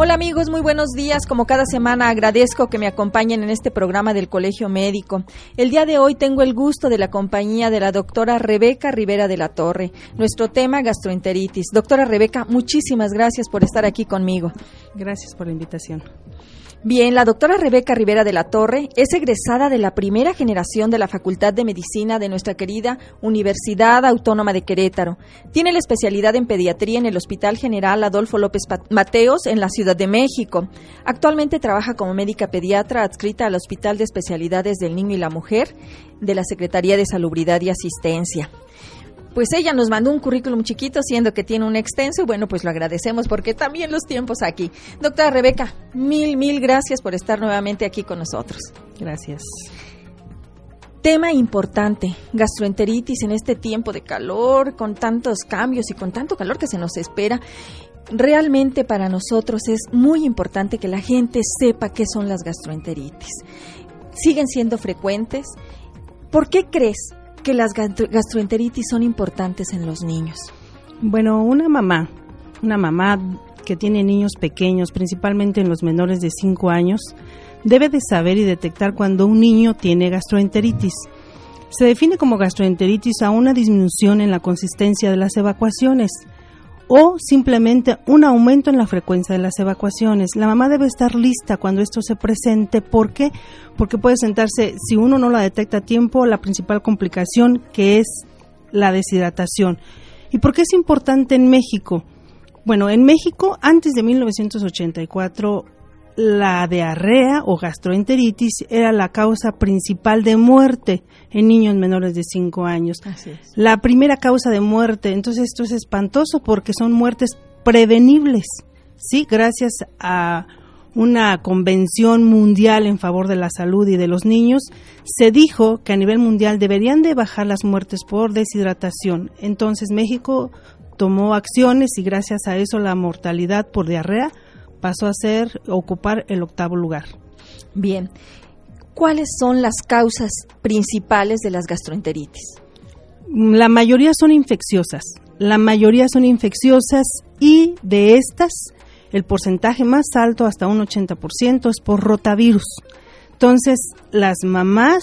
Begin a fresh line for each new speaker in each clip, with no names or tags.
Hola amigos, muy buenos días. Como cada semana agradezco que me acompañen en este programa del Colegio Médico. El día de hoy tengo el gusto de la compañía de la doctora Rebeca Rivera de la Torre. Nuestro tema gastroenteritis. Doctora Rebeca, muchísimas gracias por estar aquí conmigo.
Gracias por la invitación.
Bien, la doctora Rebeca Rivera de la Torre es egresada de la primera generación de la Facultad de Medicina de nuestra querida Universidad Autónoma de Querétaro. Tiene la especialidad en pediatría en el Hospital General Adolfo López Mateos en la Ciudad de México. Actualmente trabaja como médica pediatra adscrita al Hospital de Especialidades del Niño y la Mujer de la Secretaría de Salubridad y Asistencia pues ella nos mandó un currículum chiquito, siendo que tiene un extenso, y bueno, pues lo agradecemos porque también los tiempos aquí. Doctora Rebeca, mil, mil gracias por estar nuevamente aquí con nosotros.
Gracias.
Tema importante, gastroenteritis en este tiempo de calor, con tantos cambios y con tanto calor que se nos espera. Realmente para nosotros es muy importante que la gente sepa qué son las gastroenteritis. Siguen siendo frecuentes. ¿Por qué crees que las gastroenteritis son importantes en los niños?
Bueno, una mamá, una mamá que tiene niños pequeños, principalmente en los menores de 5 años, debe de saber y detectar cuando un niño tiene gastroenteritis. Se define como gastroenteritis a una disminución en la consistencia de las evacuaciones o simplemente un aumento en la frecuencia de las evacuaciones. La mamá debe estar lista cuando esto se presente. ¿Por qué? Porque puede sentarse, si uno no la detecta a tiempo, la principal complicación que es la deshidratación. ¿Y por qué es importante en México? Bueno, en México, antes de 1984, la diarrea o gastroenteritis era la causa principal de muerte en niños menores de 5 años. La primera causa de muerte, entonces esto es espantoso porque son muertes prevenibles, ¿sí? Gracias a una convención mundial en favor de la salud y de los niños, se dijo que a nivel mundial deberían de bajar las muertes por deshidratación. Entonces México tomó acciones y gracias a eso la mortalidad por diarrea pasó a ser ocupar el octavo lugar.
Bien, ¿cuáles son las causas principales de las gastroenteritis?
La mayoría son infecciosas, la mayoría son infecciosas y de estas el porcentaje más alto, hasta un 80%, es por rotavirus. Entonces, las mamás,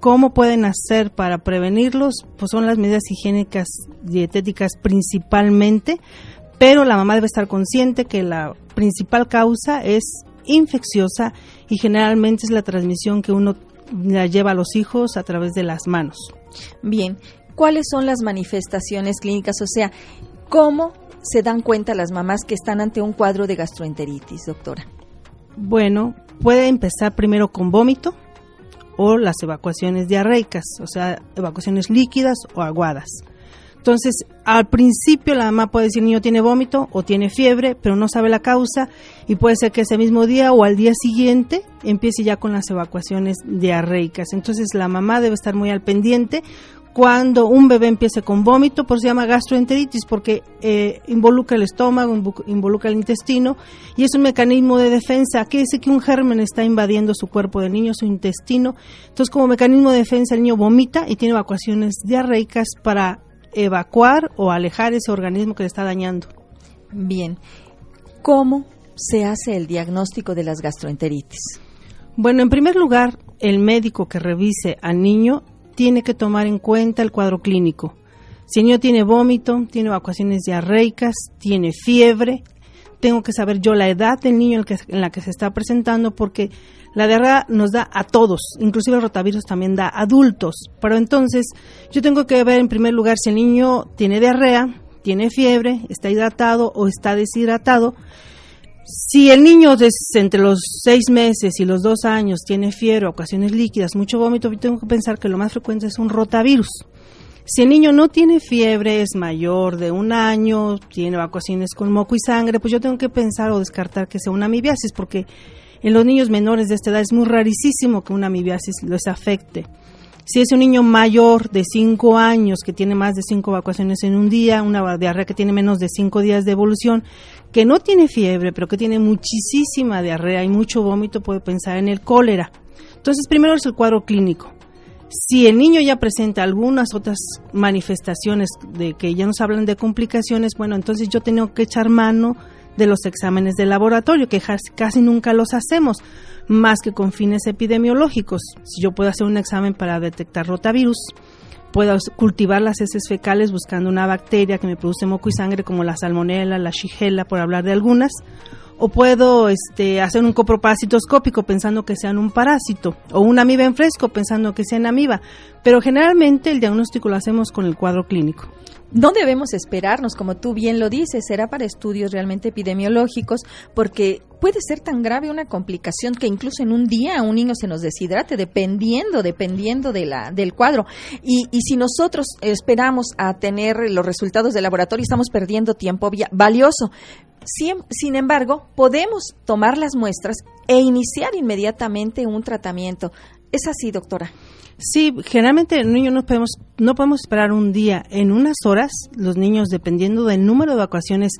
¿cómo pueden hacer para prevenirlos? Pues son las medidas higiénicas dietéticas principalmente, pero la mamá debe estar consciente que la principal causa es infecciosa y generalmente es la transmisión que uno la lleva a los hijos a través de las manos.
Bien, ¿cuáles son las manifestaciones clínicas? O sea, ¿cómo se dan cuenta las mamás que están ante un cuadro de gastroenteritis, doctora?
Bueno, puede empezar primero con vómito o las evacuaciones diarreicas, o sea, evacuaciones líquidas o aguadas. Entonces, al principio la mamá puede decir niño tiene vómito o tiene fiebre, pero no sabe la causa y puede ser que ese mismo día o al día siguiente empiece ya con las evacuaciones diarreicas. Entonces, la mamá debe estar muy al pendiente cuando un bebé empiece con vómito, por eso se llama gastroenteritis, porque eh, involucra el estómago, involucra el intestino, y es un mecanismo de defensa. que dice que un germen está invadiendo su cuerpo del niño, su intestino. Entonces, como mecanismo de defensa, el niño vomita y tiene evacuaciones diarreicas para evacuar o alejar ese organismo que le está dañando.
Bien, ¿cómo se hace el diagnóstico de las gastroenteritis?
Bueno, en primer lugar, el médico que revise al niño tiene que tomar en cuenta el cuadro clínico. Si el niño tiene vómito, tiene evacuaciones diarreicas, tiene fiebre, tengo que saber yo la edad del niño en la que se está presentando porque la diarrea nos da a todos, inclusive el rotavirus también da a adultos. Pero entonces yo tengo que ver en primer lugar si el niño tiene diarrea, tiene fiebre, está hidratado o está deshidratado. Si el niño entre los seis meses y los dos años tiene fiebre, ocasiones líquidas, mucho vómito, yo tengo que pensar que lo más frecuente es un rotavirus. Si el niño no tiene fiebre, es mayor de un año, tiene evacuaciones con moco y sangre, pues yo tengo que pensar o descartar que sea una amibiasis, porque en los niños menores de esta edad es muy rarísimo que una amibiasis les afecte. Si es un niño mayor de 5 años que tiene más de 5 evacuaciones en un día, una diarrea que tiene menos de 5 días de evolución, que no tiene fiebre, pero que tiene muchísima diarrea y mucho vómito, puede pensar en el cólera. Entonces, primero es el cuadro clínico. Si el niño ya presenta algunas otras manifestaciones de que ya nos hablan de complicaciones, bueno, entonces yo tengo que echar mano de los exámenes de laboratorio, que casi nunca los hacemos, más que con fines epidemiológicos. Si yo puedo hacer un examen para detectar rotavirus, puedo cultivar las heces fecales buscando una bacteria que me produce moco y sangre como la salmonella, la shigella, por hablar de algunas, o puedo este, hacer un copropacitoscópico pensando que sean un parásito, o una amiba en fresco pensando que sean amiba, pero generalmente el diagnóstico lo hacemos con el cuadro clínico.
No debemos esperarnos, como tú bien lo dices, será para estudios realmente epidemiológicos, porque puede ser tan grave una complicación que incluso en un día un niño se nos deshidrate, dependiendo, dependiendo de la, del cuadro. Y, y si nosotros esperamos a tener los resultados del laboratorio, estamos perdiendo tiempo valioso. Sin, sin, embargo, podemos tomar las muestras e iniciar inmediatamente un tratamiento. ¿Es así, doctora?
Sí, generalmente el niño no podemos, no podemos esperar un día. En unas horas, los niños, dependiendo del número de evacuaciones,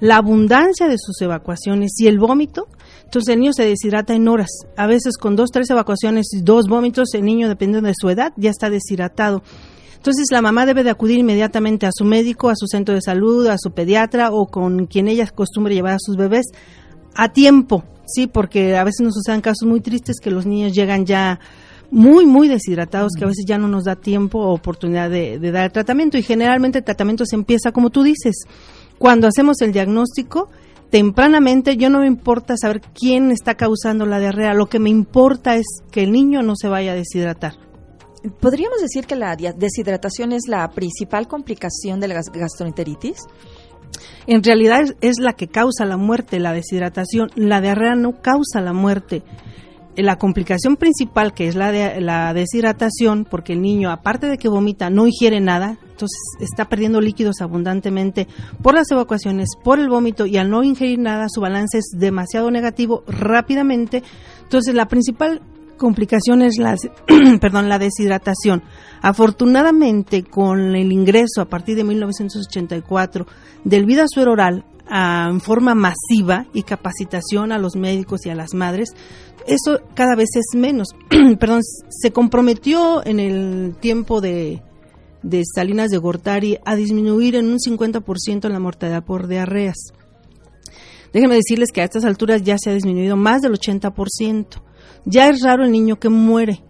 la abundancia de sus evacuaciones y el vómito, entonces el niño se deshidrata en horas. A veces con dos, tres evacuaciones y dos vómitos, el niño, dependiendo de su edad, ya está deshidratado. Entonces la mamá debe de acudir inmediatamente a su médico, a su centro de salud, a su pediatra o con quien ella acostumbre llevar a sus bebés a tiempo, sí, porque a veces nos suceden casos muy tristes que los niños llegan ya muy, muy deshidratados que a veces ya no nos da tiempo o oportunidad de, dar el tratamiento. Y generalmente el tratamiento se empieza, como tú dices, cuando hacemos el diagnóstico, tempranamente yo no me importa saber quién está causando la diarrea, lo que me importa es que el niño no se vaya a deshidratar.
¿Podríamos decir que la deshidratación es la principal complicación de la gastroenteritis?
En realidad es la que causa la muerte, la deshidratación. La diarrea no causa la muerte la complicación principal, que es la, de, la deshidratación, porque el niño, aparte de que vomita, no ingiere nada, entonces está perdiendo líquidos abundantemente por las evacuaciones, por el vómito, y al no ingerir nada, su balance es demasiado negativo rápidamente. Entonces, la principal complicación es la, perdón, la deshidratación. Afortunadamente, con el ingreso a partir de 1984 del vida suero oral en forma masiva y capacitación a los médicos y a las madres, eso cada vez es menos. Perdón, se comprometió en el tiempo de, de Salinas de Gortari a disminuir en un 50% la mortalidad por diarreas. Déjenme decirles que a estas alturas ya se ha disminuido más del 80%. Ya es raro el niño que muere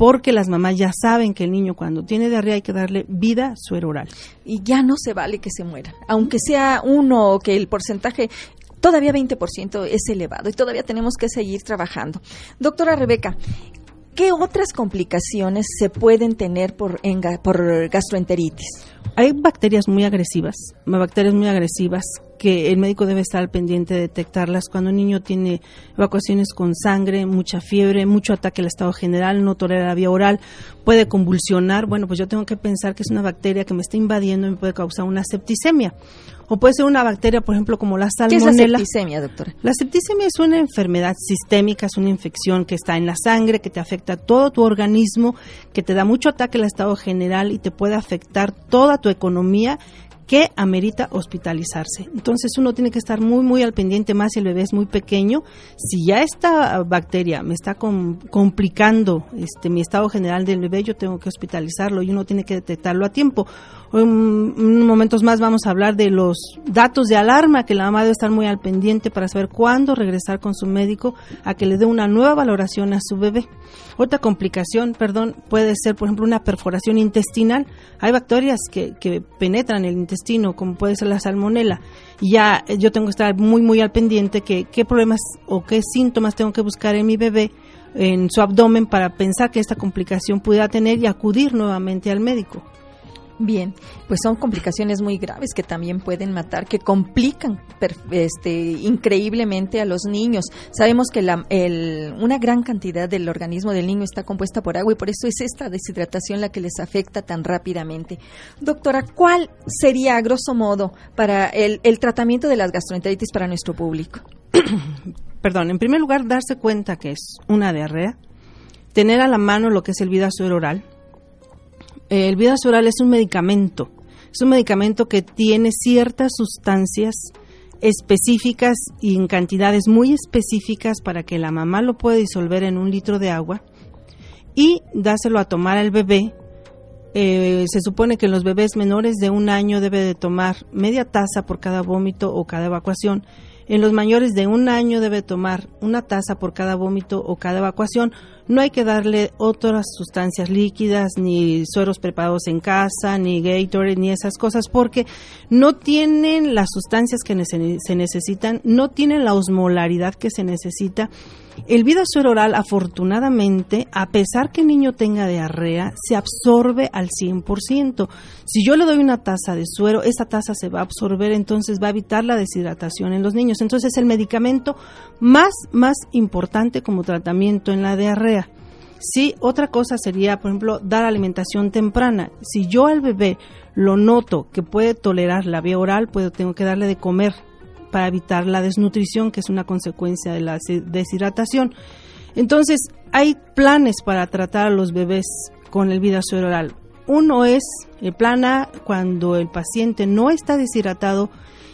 porque las mamás ya saben que el niño cuando tiene diarrea hay que darle vida suero oral.
Y ya no se vale que se muera, aunque sea uno o que el porcentaje todavía 20% es elevado y todavía tenemos que seguir trabajando. Doctora Rebeca, ¿qué otras complicaciones se pueden tener por, por gastroenteritis?
Hay bacterias muy agresivas, bacterias muy agresivas que el médico debe estar al pendiente de detectarlas cuando un niño tiene evacuaciones con sangre, mucha fiebre, mucho ataque al estado general, no tolera la vía oral, puede convulsionar. Bueno, pues yo tengo que pensar que es una bacteria que me está invadiendo y me puede causar una septicemia. O puede ser una bacteria, por ejemplo, como la salmonella.
¿Qué es la septicemia, doctora?
La septicemia es una enfermedad sistémica, es una infección que está en la sangre, que te afecta a todo tu organismo, que te da mucho ataque al estado general y te puede afectar toda tu economía que amerita hospitalizarse. Entonces uno tiene que estar muy, muy al pendiente, más si el bebé es muy pequeño. Si ya esta bacteria me está complicando este, mi estado general del bebé, yo tengo que hospitalizarlo y uno tiene que detectarlo a tiempo. En, en momentos más vamos a hablar de los datos de alarma que la mamá debe estar muy al pendiente para saber cuándo regresar con su médico a que le dé una nueva valoración a su bebé. Otra complicación, perdón, puede ser, por ejemplo, una perforación intestinal. Hay bacterias que, que penetran el intestino como puede ser la salmonela. Y ya eh, yo tengo que estar muy, muy al pendiente que qué problemas o qué síntomas tengo que buscar en mi bebé, en su abdomen, para pensar que esta complicación pudiera tener y acudir nuevamente al médico.
Bien, pues son complicaciones muy graves que también pueden matar, que complican este, increíblemente a los niños. Sabemos que la, una gran cantidad del organismo del niño está compuesta por agua y por eso es esta deshidratación la que les afecta tan rápidamente. Doctora, ¿cuál sería, a grosso modo, para el, el tratamiento de las gastroenteritis para nuestro público?
Perdón, en primer lugar, darse cuenta que es una diarrea, tener a la mano lo que es el vidasuero oral, el oral es un medicamento. Es un medicamento que tiene ciertas sustancias específicas y en cantidades muy específicas para que la mamá lo pueda disolver en un litro de agua y dáselo a tomar al bebé. Eh, se supone que los bebés menores de un año debe de tomar media taza por cada vómito o cada evacuación En los mayores de un año debe tomar una taza por cada vómito o cada evacuación. No hay que darle otras sustancias líquidas, ni sueros preparados en casa, ni Gatorade, ni esas cosas, porque no tienen las sustancias que se necesitan, no tienen la osmolaridad que se necesita el vida suero oral, afortunadamente, a pesar que el niño tenga diarrea, se absorbe al 100%. Si yo le doy una taza de suero, esa taza se va a absorber, entonces va a evitar la deshidratación en los niños. Entonces, es el medicamento más, más importante como tratamiento en la diarrea. Sí, otra cosa sería, por ejemplo, dar alimentación temprana. Si yo al bebé lo noto que puede tolerar la vía oral, pues tengo que darle de comer para evitar la desnutrición, que es una consecuencia de la deshidratación. Entonces, hay planes para tratar a los bebés con el vida oral. Uno es el plan A cuando el paciente no está deshidratado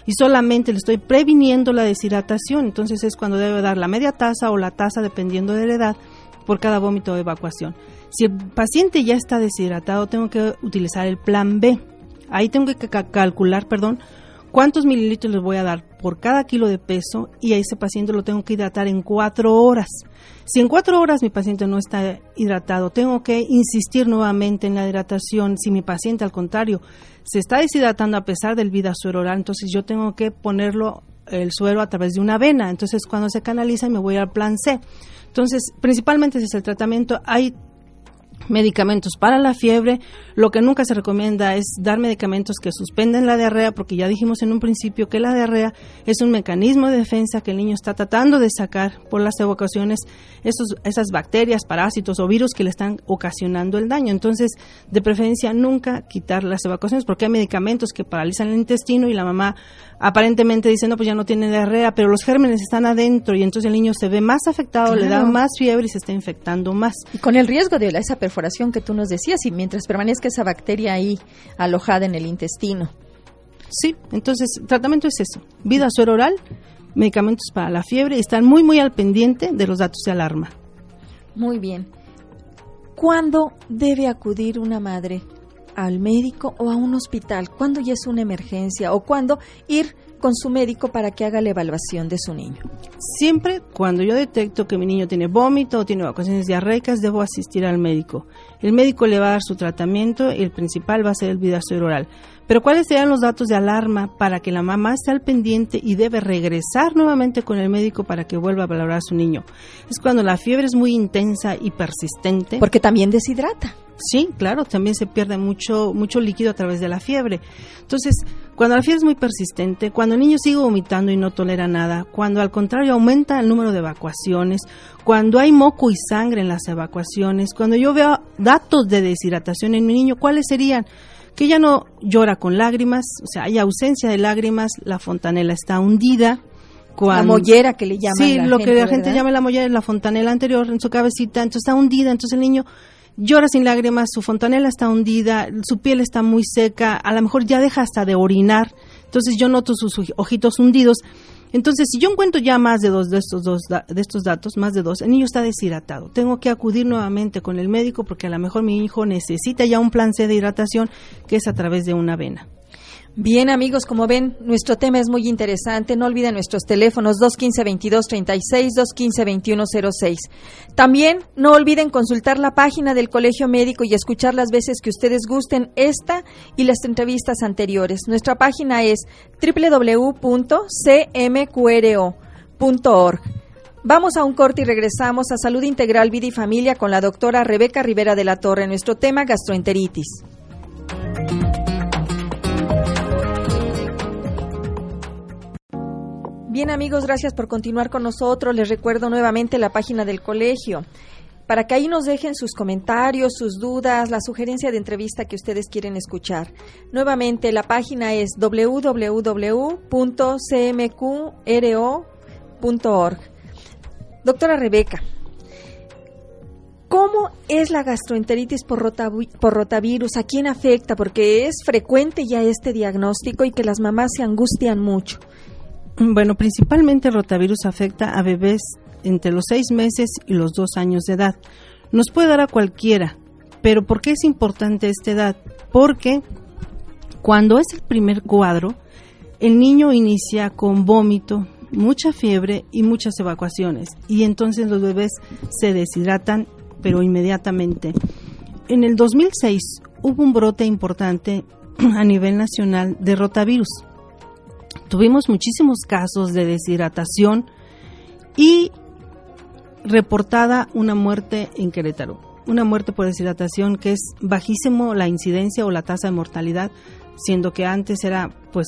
y solamente le estoy previniendo la deshidratación. Entonces es cuando debe dar la media taza o la taza, dependiendo de la edad, por cada vómito de evacuación. Si el paciente ya está deshidratado, tengo que utilizar el plan B. Ahí tengo que calcular, perdón, cuántos mililitros les voy a dar por cada kilo de peso y a ese paciente lo tengo que hidratar en cuatro horas. Si en cuatro horas mi paciente no está hidratado, tengo que insistir nuevamente en la hidratación. Si mi paciente, al contrario, se está deshidratando a pesar del vida suero oral, entonces yo tengo que ponerlo el suero a través de una vena. Entonces, cuando se canaliza, me voy al plan C. Entonces, principalmente ese es el tratamiento. Hay medicamentos para la fiebre. Lo que nunca se recomienda es dar medicamentos que suspenden la diarrea, porque ya dijimos en un principio que la diarrea es un mecanismo de defensa que el niño está tratando de sacar por las evocaciones esos, esas bacterias, parásitos o virus que le están ocasionando el daño. Entonces, de preferencia, nunca quitar las evacuaciones, porque hay medicamentos que paralizan el intestino y la mamá aparentemente dice, no, pues ya no tiene diarrea, pero los gérmenes están adentro y entonces el niño se ve más afectado, le da más fiebre y se está infectando más.
Y con el riesgo de esa perforación que tú nos decías, y mientras permanezca esa bacteria ahí alojada en el intestino.
Sí, entonces tratamiento es eso, vida suero oral, medicamentos para la fiebre y están muy, muy al pendiente de los datos de alarma.
Muy bien. ¿Cuándo debe acudir una madre al médico o a un hospital? ¿Cuándo ya es una emergencia? ¿O cuándo ir con su médico para que haga la evaluación de su niño?
Siempre cuando yo detecto que mi niño tiene vómito o tiene vacaciones diarreicas, debo asistir al médico. El médico le va a dar su tratamiento y el principal va a ser el vidacero oral. Pero ¿cuáles serían los datos de alarma para que la mamá esté al pendiente y debe regresar nuevamente con el médico para que vuelva a valorar a su niño? Es cuando la fiebre es muy intensa y persistente.
Porque también deshidrata.
Sí, claro, también se pierde mucho, mucho líquido a través de la fiebre. Entonces, cuando la fiebre es muy persistente, cuando el niño sigue vomitando y no tolera nada, cuando al contrario aumenta el número de evacuaciones, cuando hay moco y sangre en las evacuaciones, cuando yo veo datos de deshidratación en mi niño, ¿cuáles serían? Que ya no llora con lágrimas, o sea, hay ausencia de lágrimas, la fontanela está hundida,
la mollera que le llaman.
Sí, lo que la gente llama la mollera es la fontanela anterior en su cabecita, entonces está hundida, entonces el niño llora sin lágrimas, su fontanela está hundida, su piel está muy seca, a lo mejor ya deja hasta de orinar, entonces yo noto sus ojitos hundidos. Entonces, si yo encuentro ya más de dos de estos dos de estos datos, más de dos, el niño está deshidratado. Tengo que acudir nuevamente con el médico porque a lo mejor mi hijo necesita ya un plan C de hidratación que es a través de una vena.
Bien, amigos, como ven, nuestro tema es muy interesante. No olviden nuestros teléfonos 215-2236, 215-2106. También no olviden consultar la página del Colegio Médico y escuchar las veces que ustedes gusten esta y las entrevistas anteriores. Nuestra página es www.cmqro.org. Vamos a un corte y regresamos a Salud Integral Vida y Familia con la doctora Rebeca Rivera de la Torre. Nuestro tema gastroenteritis. Bien amigos, gracias por continuar con nosotros. Les recuerdo nuevamente la página del colegio para que ahí nos dejen sus comentarios, sus dudas, la sugerencia de entrevista que ustedes quieren escuchar. Nuevamente, la página es www.cmqro.org. Doctora Rebeca, ¿cómo es la gastroenteritis por, por rotavirus? ¿A quién afecta? Porque es frecuente ya este diagnóstico y que las mamás se angustian mucho.
Bueno, principalmente el rotavirus afecta a bebés entre los seis meses y los dos años de edad. Nos puede dar a cualquiera, pero ¿por qué es importante esta edad? Porque cuando es el primer cuadro, el niño inicia con vómito, mucha fiebre y muchas evacuaciones. Y entonces los bebés se deshidratan, pero inmediatamente. En el 2006 hubo un brote importante a nivel nacional de rotavirus. Tuvimos muchísimos casos de deshidratación y reportada una muerte en Querétaro. Una muerte por deshidratación que es bajísimo la incidencia o la tasa de mortalidad, siendo que antes era pues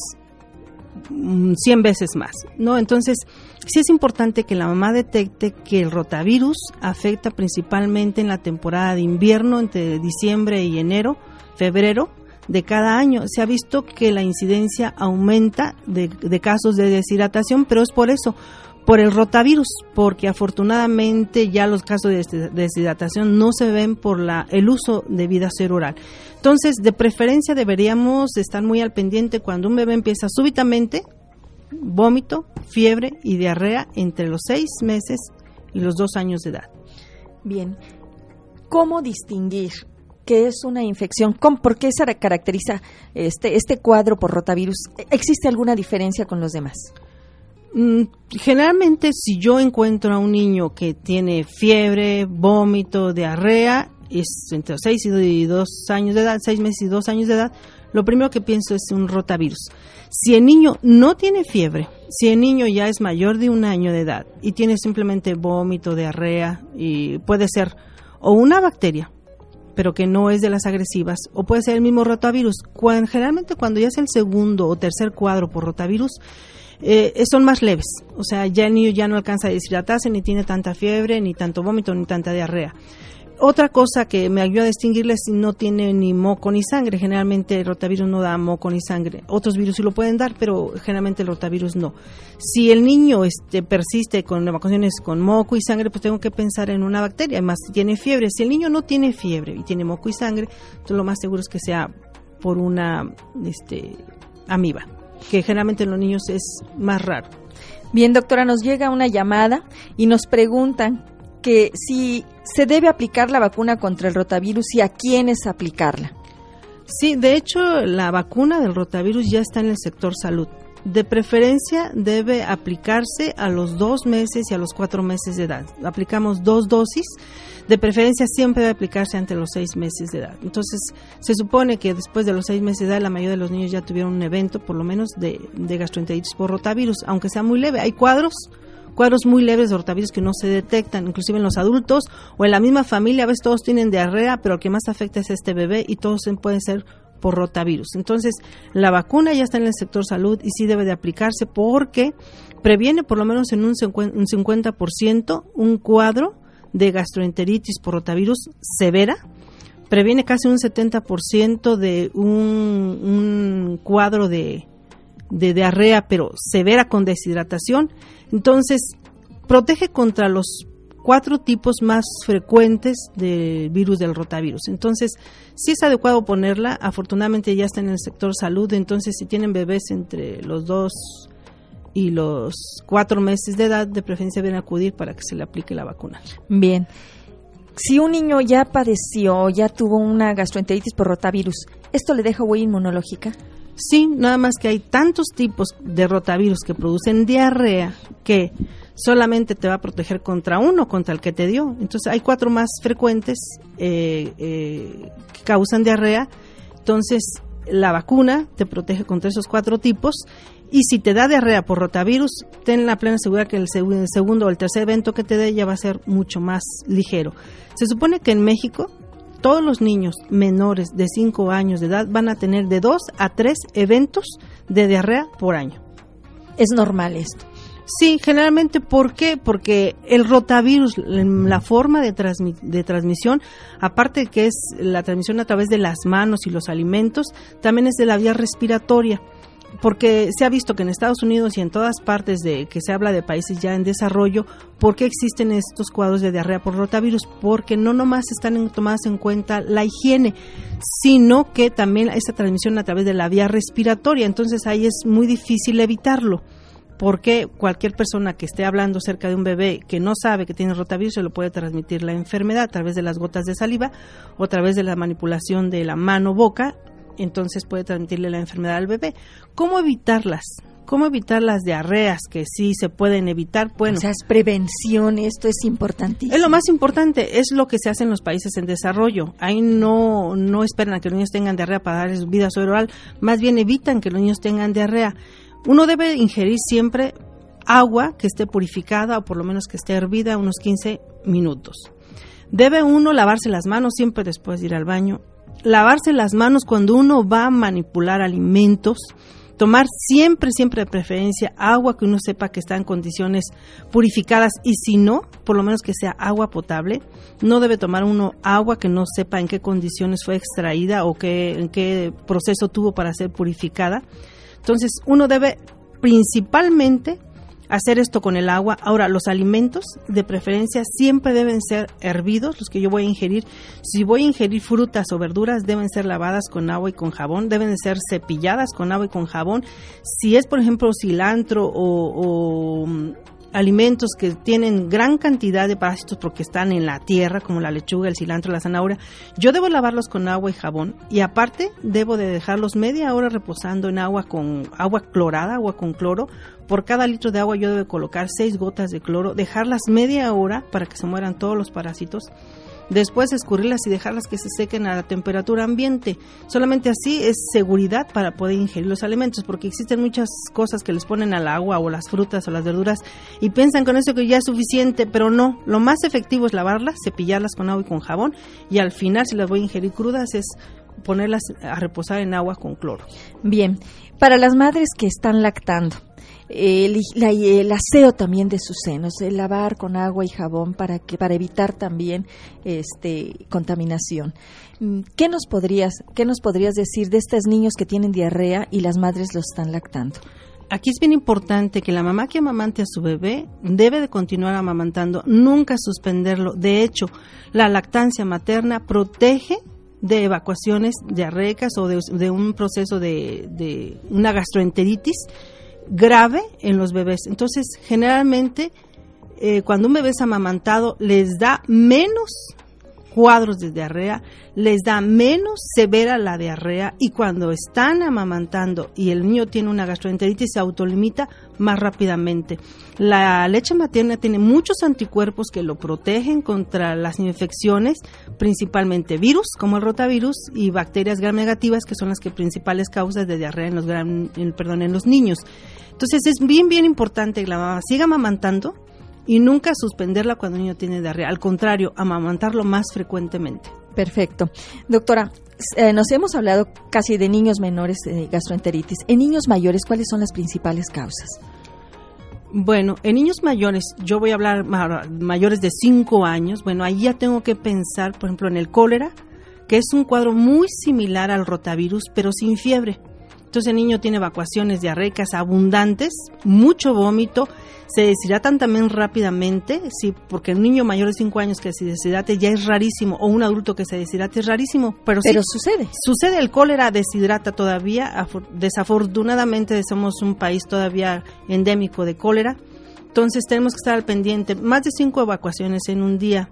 100 mm, veces más, ¿no? Entonces, sí es importante que la mamá detecte que el rotavirus afecta principalmente en la temporada de invierno, entre diciembre y enero, febrero de cada año. Se ha visto que la incidencia aumenta de, casos de deshidratación, pero es por eso, por el rotavirus, porque afortunadamente ya los casos de deshidratación no se ven por la, el uso de vida ser oral. Entonces, de preferencia deberíamos estar muy al pendiente cuando un bebé empieza súbitamente vómito, fiebre y diarrea entre los seis meses y los dos años de edad.
Bien, ¿cómo distinguir qué es una infección? ¿Por qué se caracteriza este, este cuadro por rotavirus? ¿Existe alguna diferencia con los demás?
Mm, generalmente si yo encuentro a un niño que tiene fiebre, vómito, diarrea, es entre 6 y 2 años de edad, 6 meses y 2 años de edad, lo primero que pienso es un rotavirus. Si el niño no tiene fiebre, si el niño ya es mayor de un año de edad y tiene simplemente vómito, diarrea, y puede ser o una bacteria, pero que no es de las agresivas, o puede ser el mismo rotavirus. generalmente cuando ya es el segundo o tercer cuadro por rotavirus, eh, son más leves. O sea, ya el niño ya no alcanza a deshidratarse, ni tiene tanta fiebre, ni tanto vómito, ni tanta diarrea. Otra cosa que me ayuda a distinguirle es si no tiene ni moco ni sangre. Generalmente el rotavirus no da moco ni sangre. Otros virus sí lo pueden dar, pero generalmente el rotavirus no. Si el niño este, persiste con evacuaciones con moco y sangre, pues tengo que pensar en una bacteria. Además, si tiene fiebre. Si el niño no tiene fiebre y tiene moco y sangre, entonces lo más seguro es que sea por una este, amiba que generalmente en los niños es más raro.
Bien, doctora, nos llega una llamada y nos preguntan que si se debe aplicar la vacuna contra el rotavirus y a quiénes aplicarla.
Sí, de hecho, la vacuna del rotavirus ya está en el sector salud. De preferencia debe aplicarse a los dos meses y a los cuatro meses de edad. Aplicamos dos dosis de preferencia siempre debe aplicarse ante los seis meses de edad. Entonces, se supone que después de los seis meses de edad, la mayoría de los niños ya tuvieron un evento, por lo menos, de, gastroenteritis por rotavirus, aunque sea muy leve. Hay cuadros cuadros muy leves de rotavirus que no se detectan, inclusive en los adultos o en la misma familia, a veces todos tienen diarrea, pero el que más afecta es este bebé y todos pueden ser por rotavirus. Entonces, la vacuna ya está en el sector salud y sí debe de aplicarse porque previene por lo menos en un 50% un cuadro de gastroenteritis por rotavirus severa, previene casi un 70% de un, un cuadro de, de diarrea, pero severa con deshidratación. Entonces, protege contra los cuatro tipos más frecuentes de virus del rotavirus. Entonces, si es adecuado ponerla. Afortunadamente ya está en el sector salud. Entonces, si tienen bebés entre los dos y los cuatro meses de edad de preferencia deben acudir para que se le aplique la vacuna.
Bien. Si un niño ya padeció, ya tuvo una gastroenteritis por rotavirus, ¿esto le deja huella inmunológica?
Sí, nada más que hay tantos tipos de rotavirus que producen diarrea que solamente te va a proteger contra uno, contra el que te dio. Entonces hay cuatro más frecuentes eh, eh, que causan diarrea. Entonces la vacuna te protege contra esos cuatro tipos y si te da diarrea por rotavirus, ten la plena seguridad que el, segundo o el tercer evento que te dé ya va a ser mucho más ligero. Se supone que en México todos los niños menores de 5 años de edad van a tener de 2 a 3 eventos de diarrea por año.
¿Es normal esto?
Sí, generalmente, ¿por qué? Porque el rotavirus, la forma de, de transmisión, aparte que es la transmisión a través de las manos y los alimentos, también es de la vía respiratoria porque se ha visto que en Estados Unidos y en todas partes de que se habla de países ya en desarrollo, ¿por qué existen estos cuadros de diarrea por rotavirus? Porque no nomás están tomadas en cuenta la higiene, sino que también esta transmisión a través de la vía respiratoria, entonces ahí es muy difícil evitarlo. Porque cualquier persona que esté hablando cerca de un bebé que no sabe que tiene rotavirus se lo puede transmitir la enfermedad a través de las gotas de saliva o a través de la manipulación de la mano-boca entonces puede transmitirle la enfermedad al bebé. ¿Cómo evitarlas? ¿Cómo evitar las diarreas que sí se pueden evitar?
Bueno, o sea, es prevención, esto es importantísimo.
Es lo más importante, es lo que se hace en los países en desarrollo. Ahí no, no esperan a que los niños tengan diarrea para darles vida oral, más bien evitan que los niños tengan diarrea. Uno debe ingerir siempre agua que esté purificada o por lo menos que esté hervida unos 15 minutos. Debe uno lavarse las manos siempre después de ir al baño. Lavarse las manos cuando uno va a manipular alimentos tomar siempre, siempre de preferencia agua que uno sepa que está en condiciones purificadas y si no, por lo menos que sea agua potable. No debe tomar uno agua que no sepa en qué condiciones fue extraída o qué, en qué proceso tuvo para ser purificada. Entonces, uno debe principalmente hacer esto con el agua. Ahora, los alimentos de preferencia siempre deben ser hervidos, los que yo voy a ingerir. Si voy a ingerir frutas o verduras, deben ser lavadas con agua y con jabón, deben ser cepilladas con agua y con jabón. Si es, por ejemplo, cilantro o, o alimentos que tienen gran cantidad de parásitos porque están en la tierra, como la lechuga, el cilantro, la zanahoria, yo debo lavarlos con agua y jabón y aparte debo de dejarlos media hora reposando en agua con agua clorada, agua con cloro. Por cada litro de agua yo debo colocar seis gotas de cloro, dejarlas media hora para que se mueran todos los parásitos Después escurrirlas y dejarlas que se sequen a la temperatura ambiente. Solamente así es seguridad para poder ingerir los alimentos, porque existen muchas cosas que les ponen al agua o las frutas o las verduras y piensan con eso que ya es suficiente, pero no. Lo más efectivo es lavarlas, cepillarlas con agua y con jabón y al final si las voy a ingerir crudas es ponerlas a reposar en agua con cloro.
Bien, para las madres que están lactando, el, el, aseo también de sus senos, el lavar con agua y jabón para que para evitar también este contaminación. Mm, ¿Qué nos podrías qué nos podrías decir de estos niños que tienen diarrea y las madres los están lactando?
Aquí es bien importante que la mamá que amamante a su bebé debe de continuar amamantando, nunca suspenderlo. De hecho, la lactancia materna protege de evacuaciones diarreicas o de, de un proceso de, de una gastroenteritis grave en los bebés. Entonces, generalmente, eh, cuando un bebé es amamantado, les da menos cuadros de diarrea, les da menos severa la diarrea y cuando están amamantando y el niño tiene una gastroenteritis se autolimita más rápidamente. La leche materna tiene muchos anticuerpos que lo protegen contra las infecciones, principalmente virus como el rotavirus y bacterias gram negativas que son las que principales causas de diarrea en los perdón, en los niños. Entonces es bien bien importante que la mamá siga amamantando y nunca suspenderla cuando el niño tiene diarrea. Al contrario, amamantarlo más frecuentemente.
Perfecto. Doctora, eh, nos hemos hablado casi de niños menores de gastroenteritis. En niños mayores, ¿cuáles son las principales causas?
Bueno, en niños mayores, yo voy a hablar mayores de 5 años, bueno, ahí ya tengo que pensar, por ejemplo, en el cólera, que es un cuadro muy similar al rotavirus, pero sin fiebre. Entonces el niño tiene evacuaciones diarreicas abundantes, mucho vómito, se deshidratan también rápidamente, sí, porque un niño mayor de 5 años que se deshidrate ya es rarísimo, o un adulto que se deshidrate es rarísimo, pero,
pero sucede.
Sucede, el cólera deshidrata todavía, desafortunadamente somos un país todavía endémico de cólera, entonces tenemos que estar al pendiente, más de 5 evacuaciones en un día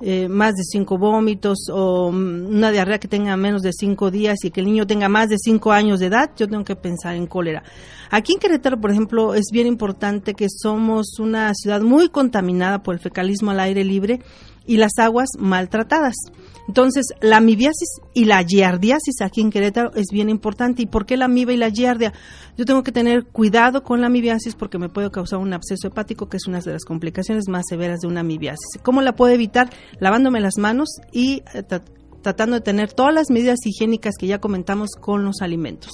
eh, más de cinco vómitos o mm, una diarrea que tenga menos de cinco días y que el niño tenga más de cinco años de edad, yo tengo que pensar en cólera. Aquí en Querétaro, por ejemplo, es bien importante que somos una ciudad muy contaminada por el fecalismo al aire libre y las aguas maltratadas. Entonces, la amibiasis y la giardiasis aquí en Querétaro es bien importante. ¿Y por qué la amiba y la giardia? Yo tengo que tener cuidado con la amibiasis porque me puede causar un absceso hepático, que es una de las complicaciones más severas de una amibiasis. ¿Cómo la puedo evitar? Lavándome las manos y eh, tratando de tener todas las medidas higiénicas que ya comentamos con los alimentos.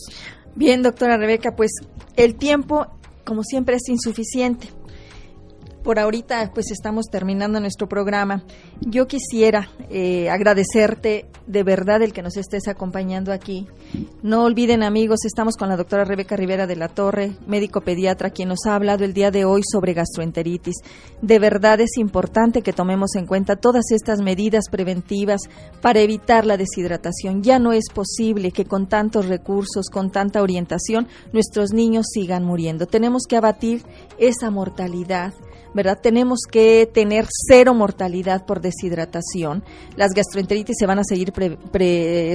Bien, doctora Rebeca, pues el tiempo, como siempre, es insuficiente por ahorita pues estamos terminando nuestro programa. Yo quisiera eh, agradecerte de verdad el que nos estés acompañando aquí. No olviden amigos, estamos con la doctora Rebeca Rivera de la Torre, médico pediatra, quien nos ha hablado el día de hoy sobre gastroenteritis. De verdad es importante que tomemos en cuenta todas estas medidas preventivas para evitar la deshidratación. Ya no es posible que con tantos recursos, con tanta orientación, nuestros niños sigan muriendo. Tenemos que abatir esa mortalidad ¿verdad? Tenemos que tener cero mortalidad por deshidratación. Las gastroenteritis se van a seguir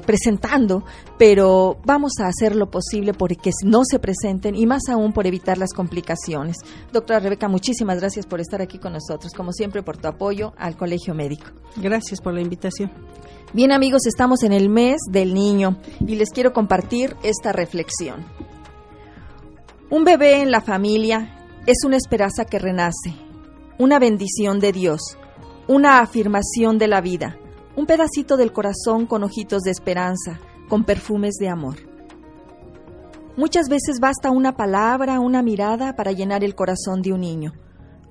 presentando, pero vamos a hacer lo posible porque no se presenten y más aún por evitar las complicaciones. Doctora Rebeca, muchísimas gracias por estar aquí con nosotros, como siempre por tu apoyo al Colegio Médico.
Gracias por la invitación.
Bien amigos, estamos en el mes del niño y les quiero compartir esta reflexión. Un bebé en la familia es una esperanza que renace, una bendición de Dios, una afirmación de la vida, un pedacito del corazón con ojitos de esperanza, con perfumes de amor. Muchas veces basta una palabra, una mirada para llenar el corazón de un niño.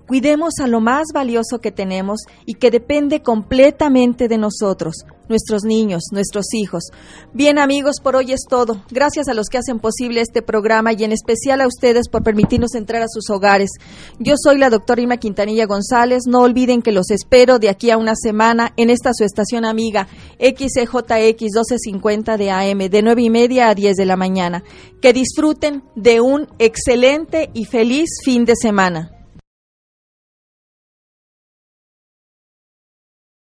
Cuidemos a lo más valioso que tenemos y que depende completamente de nosotros, nuestros niños, nuestros hijos. Bien amigos, por hoy es todo. Gracias a los que hacen posible este programa y en especial a ustedes por permitirnos entrar a sus hogares. Yo soy la doctora Ima Quintanilla González. No olviden que los espero de aquí a una semana en esta su estación amiga XCJX 1250 de AM de nueve y media a 10 de la mañana. Que disfruten de un excelente y feliz fin de semana.